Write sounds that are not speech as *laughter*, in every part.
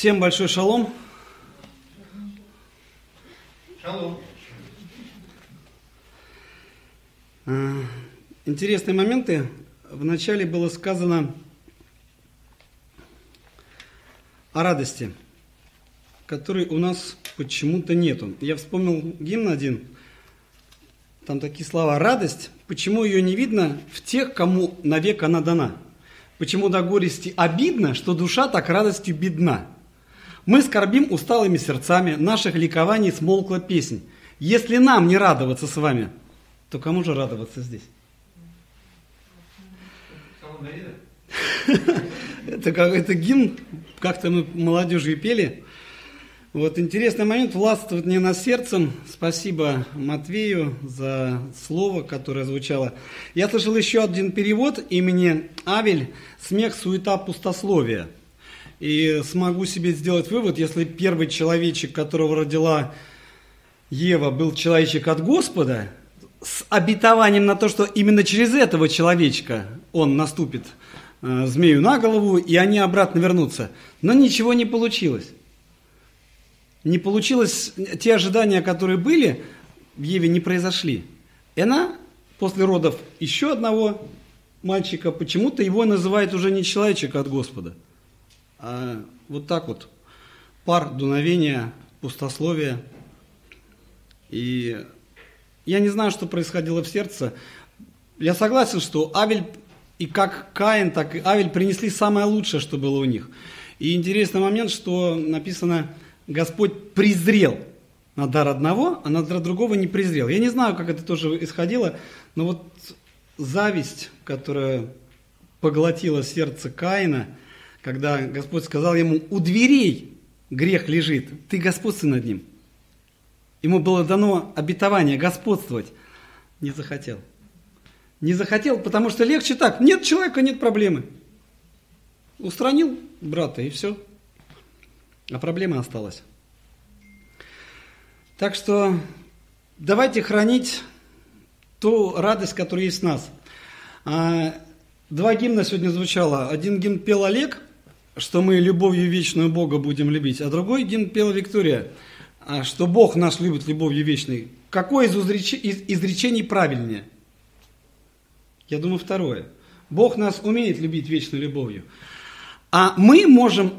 Всем большой шалом. Шалом. А, Интересные моменты. Вначале было сказано о радости, которой у нас почему-то нету. Я вспомнил гимн один, там такие слова «радость». Почему ее не видно в тех, кому навек она дана? Почему до горести обидно, что душа так радостью бедна? Мы скорбим усталыми сердцами, наших ликований смолкла песнь. Если нам не радоваться с вами, то кому же радоваться здесь? *laughs* Это какой-то гимн, как-то мы молодежью пели. Вот интересный момент, властвует мне над сердцем. Спасибо Матвею за слово, которое звучало. Я слышал еще один перевод имени Авель «Смех, суета, пустословие». И смогу себе сделать вывод, если первый человечек, которого родила Ева, был человечек от Господа, с обетованием на то, что именно через этого человечка он наступит э, змею на голову, и они обратно вернутся. Но ничего не получилось. Не получилось, те ожидания, которые были, в Еве не произошли. И она после родов еще одного мальчика, почему-то его называет уже не человечек от Господа, а вот так вот, пар, дуновения, пустословия. И я не знаю, что происходило в сердце. Я согласен, что Авель и как Каин, так и Авель принесли самое лучшее, что было у них. И интересный момент, что написано, Господь презрел на дар одного, а на дар другого не презрел. Я не знаю, как это тоже исходило, но вот зависть, которая поглотила сердце Каина, когда Господь сказал ему, у дверей грех лежит, ты господствуй над ним. Ему было дано обетование господствовать. Не захотел. Не захотел, потому что легче так. Нет человека, нет проблемы. Устранил брата и все. А проблема осталась. Так что давайте хранить ту радость, которая есть в нас. А, Два гимна сегодня звучало. Один гимн пел Олег, что мы любовью вечную Бога будем любить, а другой гимн пела Виктория, а, что Бог нас любит любовью вечной. Какое из из изречений правильнее? Я думаю, второе. Бог нас умеет любить вечной любовью. А мы можем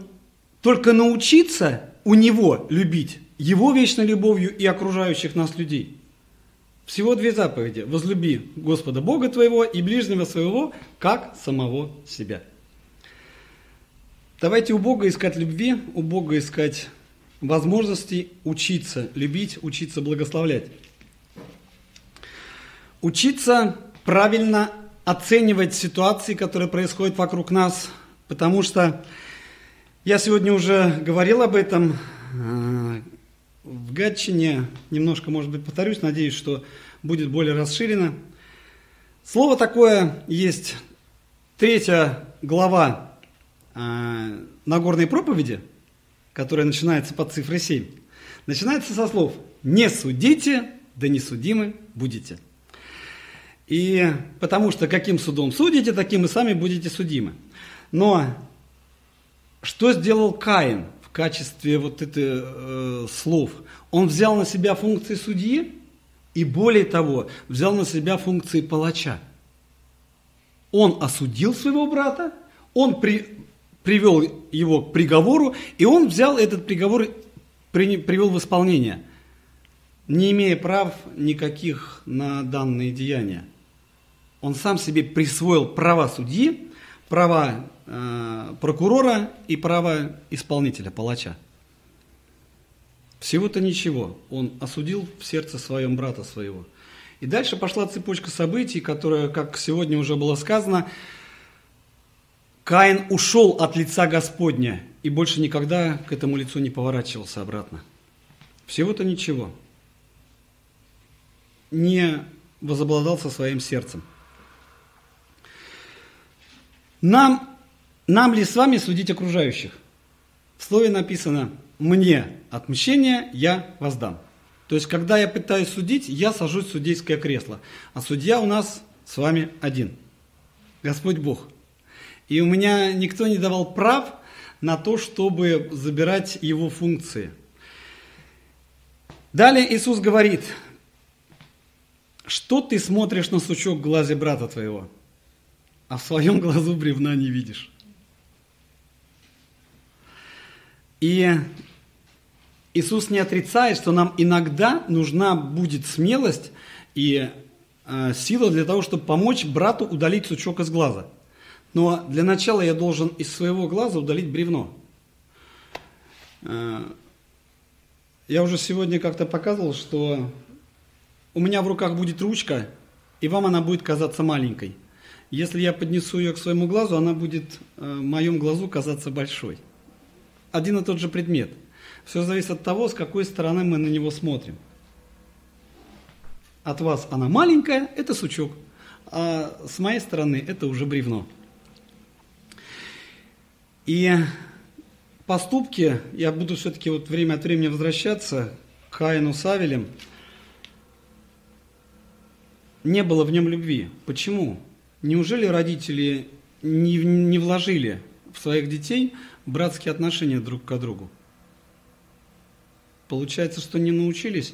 только научиться у Него любить Его вечной любовью и окружающих нас людей. Всего две заповеди. Возлюби Господа Бога твоего и ближнего своего, как самого себя. Давайте у Бога искать любви, у Бога искать возможности учиться любить, учиться благословлять. Учиться правильно оценивать ситуации, которые происходят вокруг нас, потому что я сегодня уже говорил об этом э, в Гатчине, немножко, может быть, повторюсь, надеюсь, что будет более расширено. Слово такое есть, третья глава Нагорной проповеди, которая начинается под цифрой 7, начинается со слов «Не судите, да не судимы будете». И потому что каким судом судите, таким и сами будете судимы. Но что сделал Каин в качестве вот этих э, слов? Он взял на себя функции судьи и более того, взял на себя функции палача. Он осудил своего брата, он при, привел его к приговору, и он взял этот приговор, при, привел в исполнение, не имея прав никаких на данные деяния. Он сам себе присвоил права судьи, права э, прокурора и права исполнителя, палача. Всего-то ничего. Он осудил в сердце своем брата своего. И дальше пошла цепочка событий, которая, как сегодня уже было сказано, Каин ушел от лица Господня и больше никогда к этому лицу не поворачивался обратно. Всего-то ничего. Не возобладал со своим сердцем. Нам, нам ли с вами судить окружающих? В слове написано «мне отмщение я воздам». То есть, когда я пытаюсь судить, я сажусь в судейское кресло. А судья у нас с вами один. Господь Бог. И у меня никто не давал прав на то, чтобы забирать его функции. Далее Иисус говорит, что ты смотришь на сучок в глазе брата твоего, а в своем глазу бревна не видишь. И Иисус не отрицает, что нам иногда нужна будет смелость и э, сила для того, чтобы помочь брату удалить сучок из глаза. Но для начала я должен из своего глаза удалить бревно. Э, я уже сегодня как-то показывал, что у меня в руках будет ручка, и вам она будет казаться маленькой. Если я поднесу ее к своему глазу, она будет э, в моем глазу казаться большой. Один и тот же предмет – все зависит от того, с какой стороны мы на него смотрим. От вас она маленькая, это сучок, а с моей стороны это уже бревно. И поступки, я буду все-таки вот время от времени возвращаться к Каину с не было в нем любви. Почему? Неужели родители не, не вложили в своих детей братские отношения друг к другу? Получается, что не научились.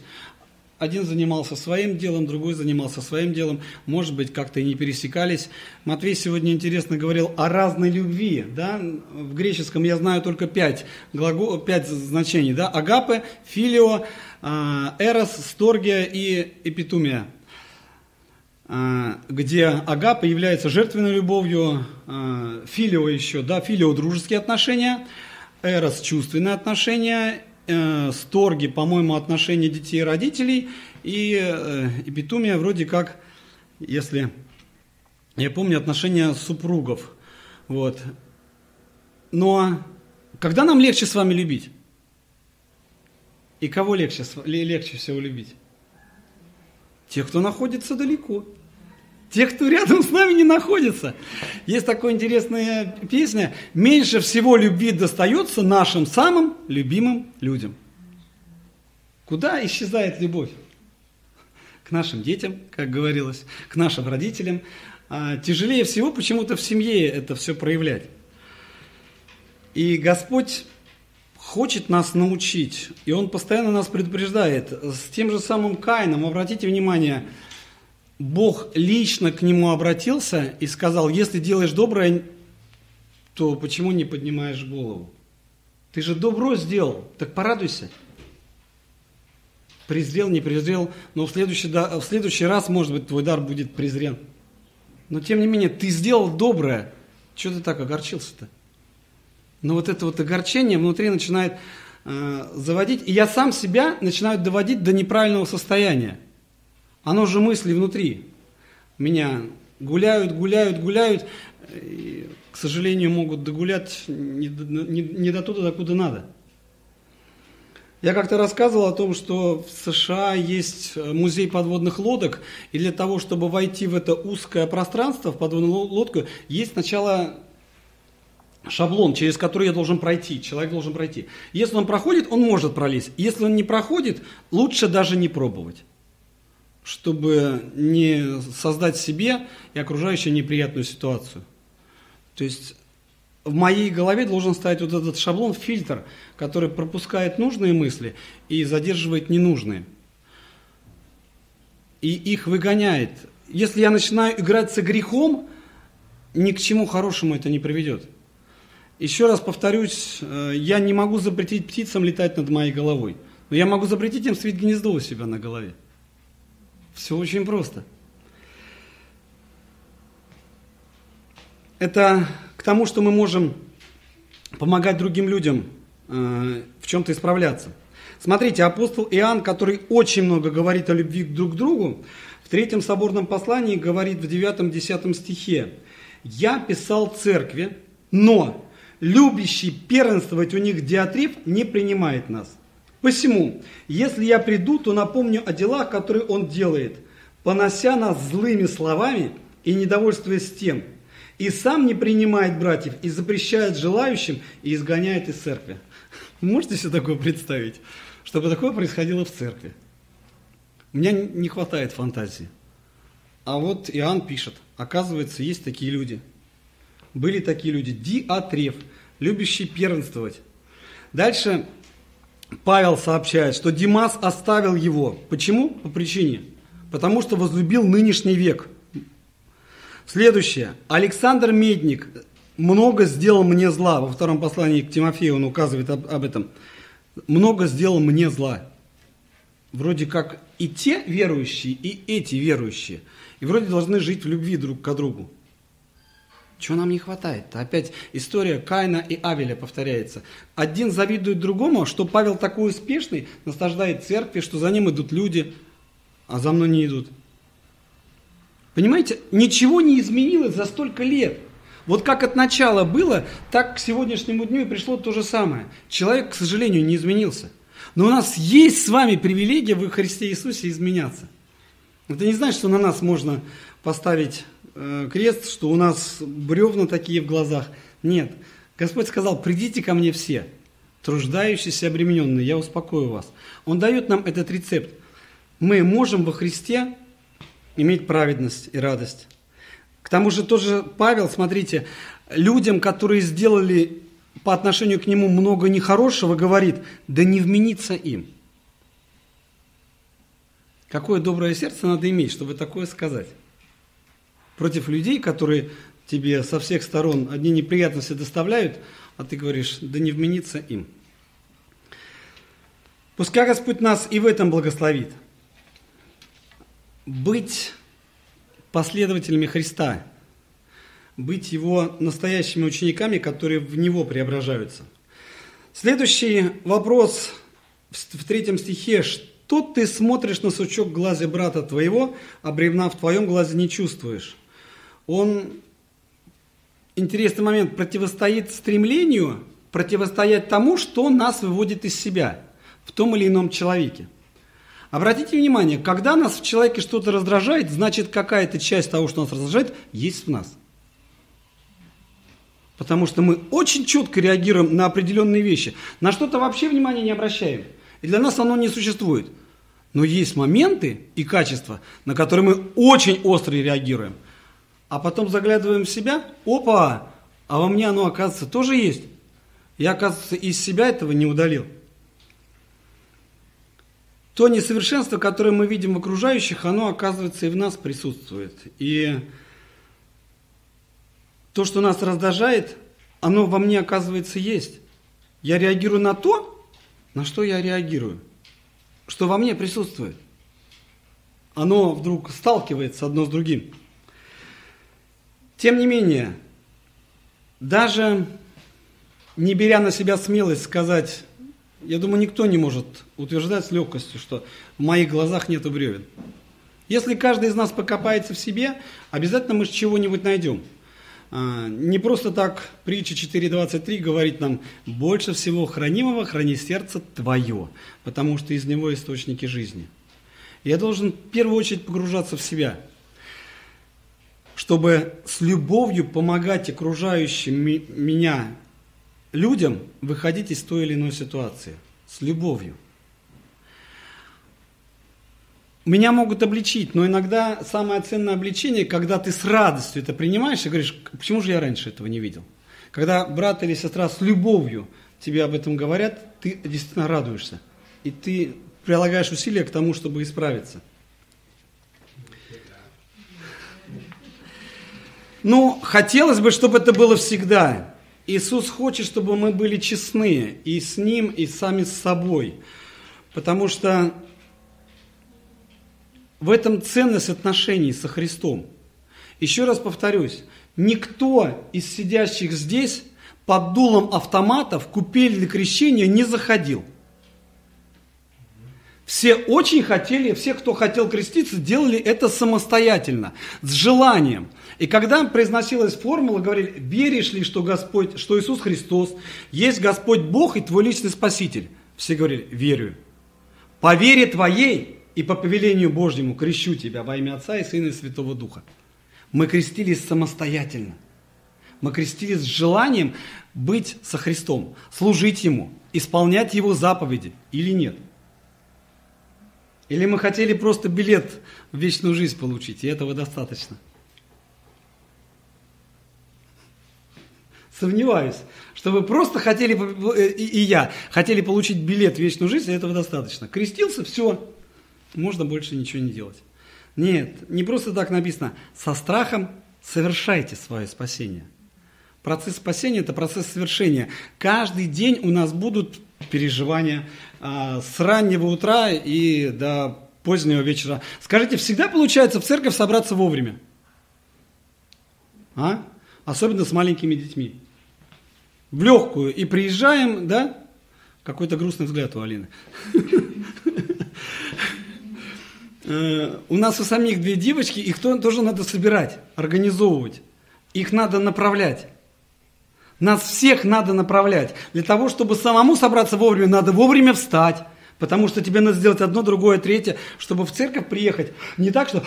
Один занимался своим делом, другой занимался своим делом. Может быть, как-то и не пересекались. Матвей сегодня интересно говорил о разной любви. Да? В греческом я знаю только пять, глагол, пять значений. Да? Агапе, филио, а, эрос, сторгия и эпитумия а, где агапа является жертвенной любовью, а, филио еще, да, филио дружеские отношения, эрос чувственные отношения э, сторги, по-моему, отношения детей и родителей, и э, эпитумия вроде как, если я помню, отношения супругов. Вот. Но когда нам легче с вами любить? И кого легче, легче всего любить? Тех, кто находится далеко. Тех, кто рядом с нами не находится. Есть такая интересная песня. Меньше всего любви достается нашим самым любимым людям. Куда исчезает любовь? К нашим детям, как говорилось, к нашим родителям. А тяжелее всего почему-то в семье это все проявлять. И Господь хочет нас научить, и Он постоянно нас предупреждает. С тем же самым Каином, обратите внимание, Бог лично к нему обратился и сказал, если делаешь доброе, то почему не поднимаешь голову? Ты же добро сделал, так порадуйся. Презрел, не презрел, но в следующий, в следующий раз, может быть, твой дар будет презрен. Но тем не менее, ты сделал доброе. Чего ты так огорчился-то? Но вот это вот огорчение внутри начинает э, заводить, и я сам себя начинаю доводить до неправильного состояния. Оно же мысли внутри. Меня гуляют, гуляют, гуляют, и, к сожалению, могут догулять не, не, не до туда, докуда надо. Я как-то рассказывал о том, что в США есть музей подводных лодок, и для того, чтобы войти в это узкое пространство, в подводную лодку, есть сначала шаблон, через который я должен пройти, человек должен пройти. Если он проходит, он может пролезть. Если он не проходит, лучше даже не пробовать чтобы не создать себе и окружающим неприятную ситуацию. То есть в моей голове должен стоять вот этот шаблон, фильтр, который пропускает нужные мысли и задерживает ненужные. И их выгоняет. Если я начинаю играть со грехом, ни к чему хорошему это не приведет. Еще раз повторюсь, э, я не могу запретить птицам летать над моей головой, но я могу запретить им свить гнездо у себя на голове. Все очень просто. Это к тому, что мы можем помогать другим людям э, в чем-то исправляться. Смотрите, апостол Иоанн, который очень много говорит о любви друг к другу, в третьем соборном послании говорит в 9-10 стихе, «Я писал церкви, но любящий первенствовать у них диатриб не принимает нас. Посему, если я приду, то напомню о делах, которые он делает, понося нас злыми словами и недовольствуясь тем, и сам не принимает братьев, и запрещает желающим, и изгоняет из церкви. Можете себе такое представить, чтобы такое происходило в церкви? У меня не хватает фантазии. А вот Иоанн пишет, оказывается, есть такие люди. Были такие люди. Диатреф, любящий первенствовать. Дальше Павел сообщает, что Димас оставил его. Почему? По причине. Потому что возлюбил нынешний век. Следующее. Александр Медник много сделал мне зла. Во втором послании к Тимофею он указывает об, этом. Много сделал мне зла. Вроде как и те верующие, и эти верующие. И вроде должны жить в любви друг к другу. Чего нам не хватает? Опять история Каина и Авеля повторяется. Один завидует другому, что Павел такой успешный, наслаждает церкви, что за ним идут люди, а за мной не идут. Понимаете, ничего не изменилось за столько лет. Вот как от начала было, так к сегодняшнему дню и пришло то же самое. Человек, к сожалению, не изменился. Но у нас есть с вами привилегия в Христе Иисусе изменяться. Это не значит, что на нас можно поставить Э, крест, что у нас бревна такие в глазах. Нет. Господь сказал, придите ко мне все, труждающиеся, обремененные, я успокою вас. Он дает нам этот рецепт. Мы можем во Христе иметь праведность и радость. К тому же тоже Павел, смотрите, людям, которые сделали по отношению к нему много нехорошего, говорит, да не вменится им. Какое доброе сердце надо иметь, чтобы такое сказать против людей, которые тебе со всех сторон одни неприятности доставляют, а ты говоришь, да не вменится им. Пускай Господь нас и в этом благословит. Быть последователями Христа, быть Его настоящими учениками, которые в Него преображаются. Следующий вопрос в третьем стихе. Что ты смотришь на сучок в глазе брата твоего, а бревна в твоем глазе не чувствуешь? Он, интересный момент, противостоит стремлению противостоять тому, что нас выводит из себя в том или ином человеке. Обратите внимание, когда нас в человеке что-то раздражает, значит какая-то часть того, что нас раздражает, есть в нас. Потому что мы очень четко реагируем на определенные вещи. На что-то вообще внимания не обращаем. И для нас оно не существует. Но есть моменты и качества, на которые мы очень остро реагируем – а потом заглядываем в себя, опа, а во мне оно, оказывается, тоже есть. Я, оказывается, из себя этого не удалил. То несовершенство, которое мы видим в окружающих, оно, оказывается, и в нас присутствует. И то, что нас раздражает, оно во мне, оказывается, есть. Я реагирую на то, на что я реагирую, что во мне присутствует. Оно вдруг сталкивается одно с другим. Тем не менее, даже не беря на себя смелость сказать, я думаю, никто не может утверждать с легкостью, что в моих глазах нет бревен. Если каждый из нас покопается в себе, обязательно мы чего-нибудь найдем. А, не просто так притча 4.23 говорит нам, больше всего хранимого храни сердце твое, потому что из него источники жизни. Я должен в первую очередь погружаться в себя – чтобы с любовью помогать окружающим меня людям выходить из той или иной ситуации. С любовью. Меня могут обличить, но иногда самое ценное обличение, когда ты с радостью это принимаешь и говоришь, почему же я раньше этого не видел? Когда брат или сестра с любовью тебе об этом говорят, ты действительно радуешься. И ты прилагаешь усилия к тому, чтобы исправиться. Ну, хотелось бы, чтобы это было всегда. Иисус хочет, чтобы мы были честны и с Ним, и сами с собой. Потому что в этом ценность отношений со Христом. Еще раз повторюсь, никто из сидящих здесь под дулом автомата в для крещения не заходил. Все очень хотели, все, кто хотел креститься, делали это самостоятельно, с желанием. И когда произносилась формула, говорили, веришь ли, что Господь, что Иисус Христос есть Господь Бог и твой личный Спаситель? Все говорили, верю. По вере твоей и по повелению Божьему крещу тебя во имя Отца и Сына и Святого Духа. Мы крестились самостоятельно. Мы крестились с желанием быть со Христом, служить Ему, исполнять Его заповеди или нет. Или мы хотели просто билет в вечную жизнь получить, и этого достаточно. Сомневаюсь, что вы просто хотели, и, и я, хотели получить билет в вечную жизнь, и этого достаточно. Крестился, все, можно больше ничего не делать. Нет, не просто так написано. Со страхом совершайте свое спасение. Процесс спасения – это процесс совершения. Каждый день у нас будут переживания а, с раннего утра и до позднего вечера. Скажите, всегда получается в церковь собраться вовремя? А? Особенно с маленькими детьми. В легкую. И приезжаем, да? Какой-то грустный взгляд у Алины. Э, у нас у самих две девочки, их тоже надо собирать, организовывать. Их надо направлять. Нас всех надо направлять. Для того, чтобы самому собраться вовремя, надо вовремя встать. Потому что тебе надо сделать одно, другое, третье, чтобы в церковь приехать. Не так, что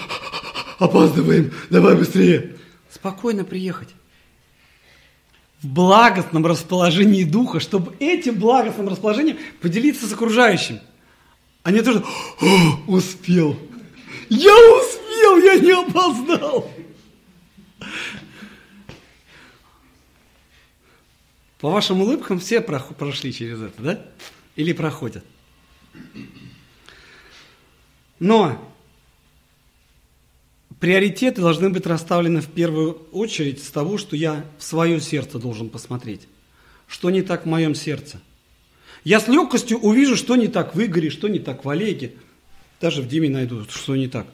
опаздываем, давай быстрее. Спокойно приехать. В благостном расположении духа, чтобы этим благостным расположением поделиться с окружающим. А не то, что успел. Я успел, я не опоздал. По вашим улыбкам все прошли через это, да? Или проходят? Но приоритеты должны быть расставлены в первую очередь с того, что я в свое сердце должен посмотреть. Что не так в моем сердце? Я с легкостью увижу, что не так в Игоре, что не так в Олеге. Даже в Диме найду, что не так.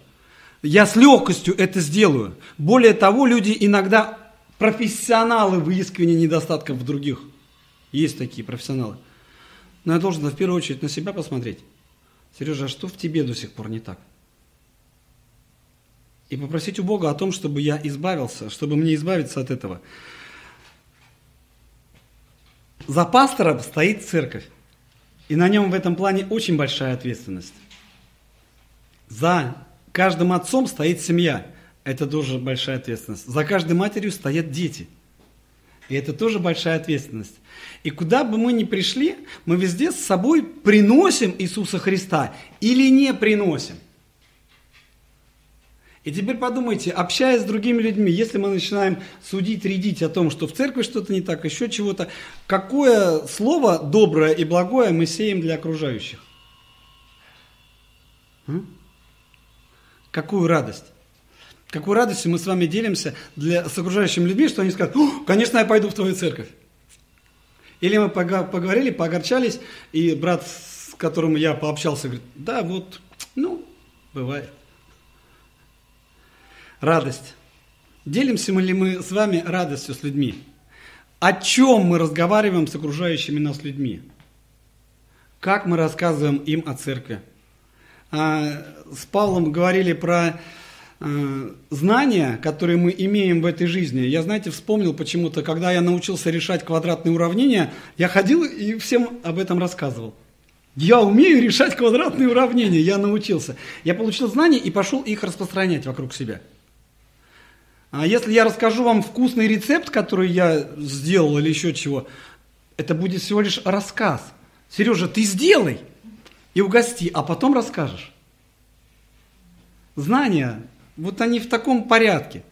Я с легкостью это сделаю. Более того, люди иногда профессионалы выискивания недостатков в других. Есть такие профессионалы. Но я должен в первую очередь на себя посмотреть. Сережа, а что в тебе до сих пор не так? И попросить у Бога о том, чтобы я избавился, чтобы мне избавиться от этого. За пастором стоит церковь. И на нем в этом плане очень большая ответственность. За каждым отцом стоит семья. Это тоже большая ответственность. За каждой матерью стоят дети. И это тоже большая ответственность. И куда бы мы ни пришли, мы везде с собой приносим Иисуса Христа или не приносим. И теперь подумайте, общаясь с другими людьми, если мы начинаем судить, рядить о том, что в церкви что-то не так, еще чего-то, какое слово доброе и благое мы сеем для окружающих? М? Какую радость? Какой радостью мы с вами делимся для, с окружающими людьми, что они скажут, конечно, я пойду в твою церковь. Или мы поговорили, поогорчались, и брат, с которым я пообщался, говорит, да, вот, ну, бывает. Радость. Делимся ли мы с вами радостью с людьми? О чем мы разговариваем с окружающими нас людьми? Как мы рассказываем им о церкви? А, с Павлом говорили про знания, которые мы имеем в этой жизни. Я, знаете, вспомнил почему-то, когда я научился решать квадратные уравнения, я ходил и всем об этом рассказывал. Я умею решать квадратные уравнения, я научился. Я получил знания и пошел их распространять вокруг себя. А если я расскажу вам вкусный рецепт, который я сделал или еще чего, это будет всего лишь рассказ. Сережа, ты сделай и угости, а потом расскажешь. Знания вот они в таком порядке.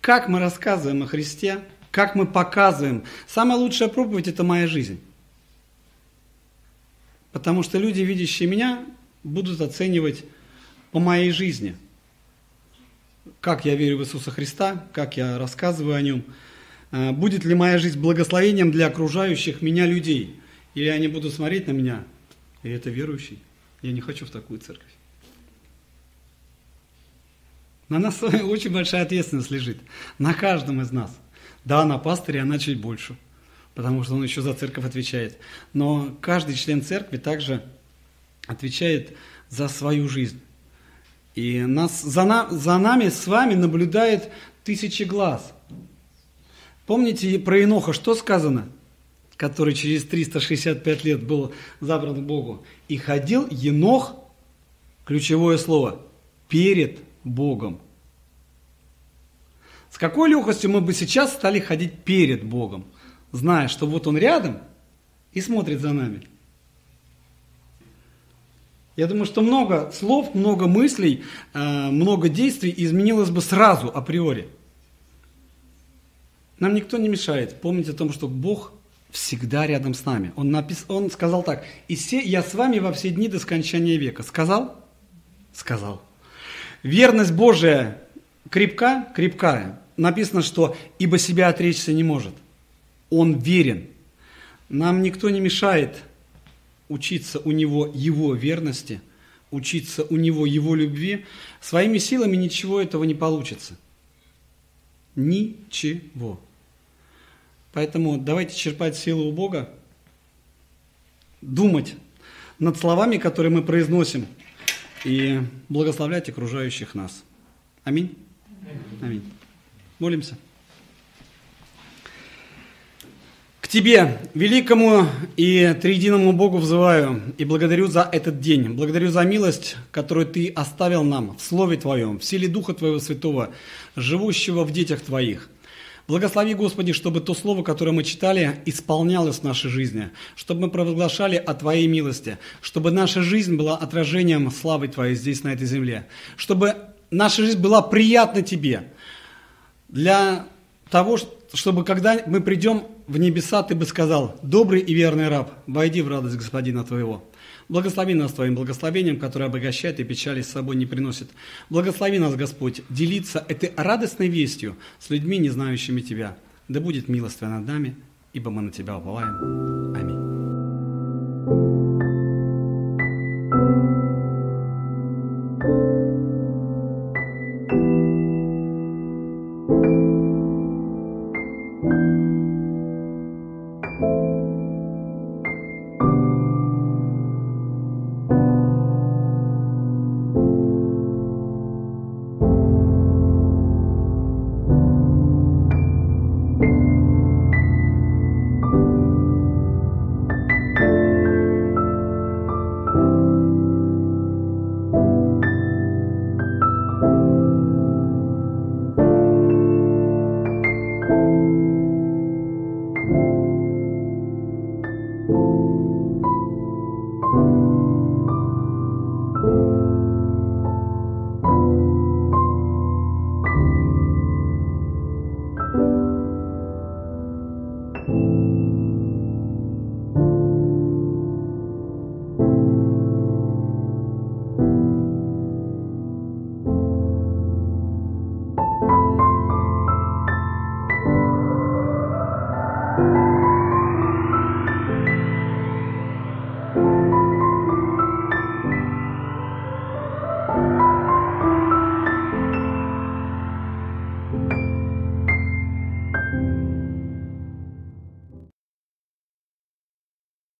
Как мы рассказываем о Христе, как мы показываем. Самая лучшая проповедь – это моя жизнь. Потому что люди, видящие меня, будут оценивать по моей жизни. Как я верю в Иисуса Христа, как я рассказываю о Нем. Э, будет ли моя жизнь благословением для окружающих меня людей? Или они будут смотреть на меня, и это верующий. Я не хочу в такую церковь. На нас *laughs* очень большая ответственность лежит. На каждом из нас. Да, на пастыре она чуть больше, потому что он еще за церковь отвечает. Но каждый член церкви также отвечает за свою жизнь. И нас, за, на, за нами с вами наблюдает тысячи глаз. Помните про Иноха, что сказано? Который через 365 лет был забран Богу. И ходил Енох, ключевое слово, перед Богом. С какой легкостью мы бы сейчас стали ходить перед Богом, зная, что вот Он рядом и смотрит за нами. Я думаю, что много слов, много мыслей, э, много действий изменилось бы сразу, априори. Нам никто не мешает помнить о том, что Бог всегда рядом с нами. Он, напис... он сказал так, «И се... я с вами во все дни до скончания века». Сказал? Сказал. Верность Божия крепка? Крепкая. Написано, что «ибо себя отречься не может». Он верен. Нам никто не мешает учиться у него его верности, учиться у него его любви. Своими силами ничего этого не получится. Ничего. Поэтому давайте черпать силу у Бога, думать над словами, которые мы произносим, и благословлять окружающих нас. Аминь. Аминь. Молимся. К Тебе, великому и триединому Богу взываю и благодарю за этот день, благодарю за милость, которую Ты оставил нам в Слове Твоем, в силе Духа Твоего Святого, живущего в детях Твоих – Благослови, Господи, чтобы то слово, которое мы читали, исполнялось в нашей жизни, чтобы мы провозглашали о Твоей милости, чтобы наша жизнь была отражением славы Твоей здесь, на этой земле, чтобы наша жизнь была приятна Тебе, для того, чтобы когда мы придем в небеса, Ты бы сказал, добрый и верный раб, войди в радость Господина Твоего. Благослови нас Твоим благословением, которое обогащает и печали с собой не приносит. Благослови нас, Господь, делиться этой радостной вестью с людьми, не знающими Тебя. Да будет милость Твоя над нами, ибо мы на Тебя уповаем. Аминь.